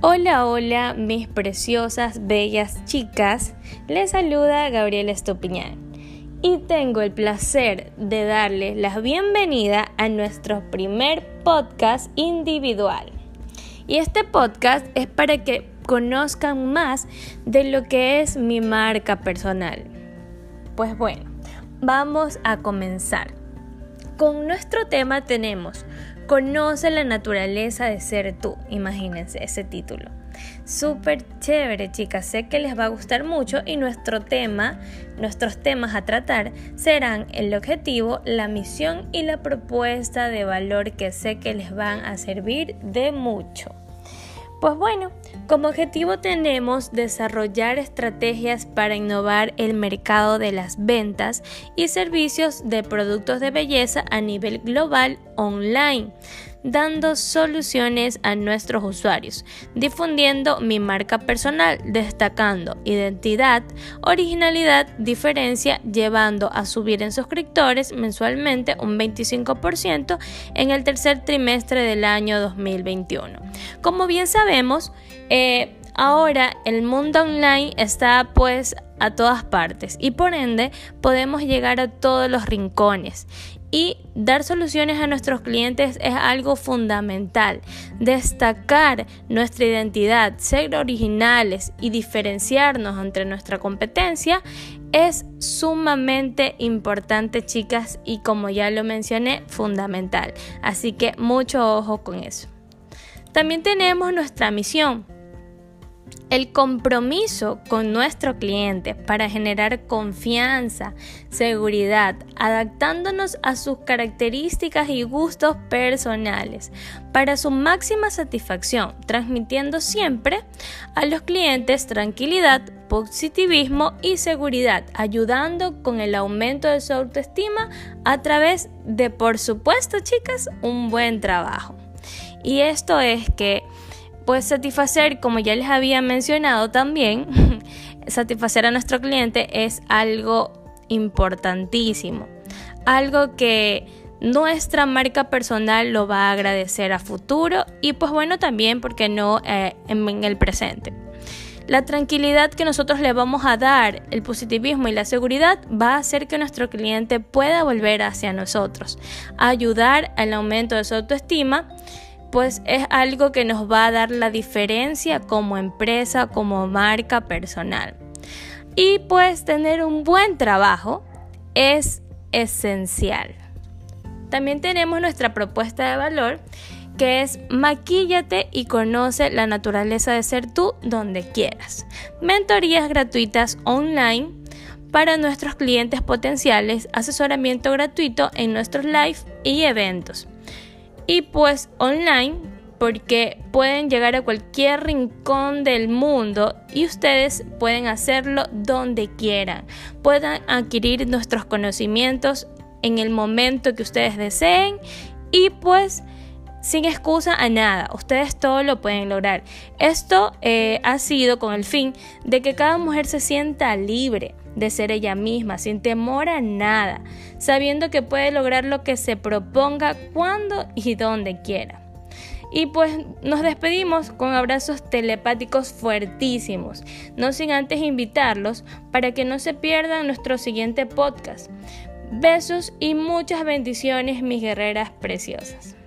Hola, hola, mis preciosas, bellas chicas. Les saluda Gabriela Estupiñán y tengo el placer de darles la bienvenida a nuestro primer podcast individual. Y este podcast es para que conozcan más de lo que es mi marca personal. Pues bueno, vamos a comenzar. Con nuestro tema tenemos Conoce la naturaleza de ser tú. Imagínense ese título. Súper chévere, chicas. Sé que les va a gustar mucho y nuestro tema, nuestros temas a tratar serán el objetivo, la misión y la propuesta de valor que sé que les van a servir de mucho. Pues bueno, como objetivo tenemos desarrollar estrategias para innovar el mercado de las ventas y servicios de productos de belleza a nivel global online dando soluciones a nuestros usuarios, difundiendo mi marca personal, destacando identidad, originalidad, diferencia, llevando a subir en suscriptores mensualmente un 25% en el tercer trimestre del año 2021. Como bien sabemos, eh, ahora el mundo online está pues a todas partes y por ende podemos llegar a todos los rincones y dar soluciones a nuestros clientes es algo fundamental. Destacar nuestra identidad, ser originales y diferenciarnos entre nuestra competencia es sumamente importante, chicas, y como ya lo mencioné, fundamental. Así que mucho ojo con eso. También tenemos nuestra misión el compromiso con nuestro cliente para generar confianza, seguridad, adaptándonos a sus características y gustos personales, para su máxima satisfacción, transmitiendo siempre a los clientes tranquilidad, positivismo y seguridad, ayudando con el aumento de su autoestima a través de, por supuesto, chicas, un buen trabajo. Y esto es que pues satisfacer, como ya les había mencionado también, satisfacer a nuestro cliente es algo importantísimo, algo que nuestra marca personal lo va a agradecer a futuro y pues bueno también, porque no eh, en el presente. La tranquilidad que nosotros le vamos a dar, el positivismo y la seguridad va a hacer que nuestro cliente pueda volver hacia nosotros, ayudar al aumento de su autoestima pues es algo que nos va a dar la diferencia como empresa, como marca personal. Y pues tener un buen trabajo es esencial. También tenemos nuestra propuesta de valor que es maquíllate y conoce la naturaleza de ser tú donde quieras. Mentorías gratuitas online para nuestros clientes potenciales, asesoramiento gratuito en nuestros live y eventos y pues online porque pueden llegar a cualquier rincón del mundo y ustedes pueden hacerlo donde quieran. Pueden adquirir nuestros conocimientos en el momento que ustedes deseen y pues sin excusa a nada, ustedes todo lo pueden lograr. Esto eh, ha sido con el fin de que cada mujer se sienta libre de ser ella misma, sin temor a nada, sabiendo que puede lograr lo que se proponga cuando y donde quiera. Y pues nos despedimos con abrazos telepáticos fuertísimos, no sin antes invitarlos para que no se pierdan nuestro siguiente podcast. Besos y muchas bendiciones, mis guerreras preciosas.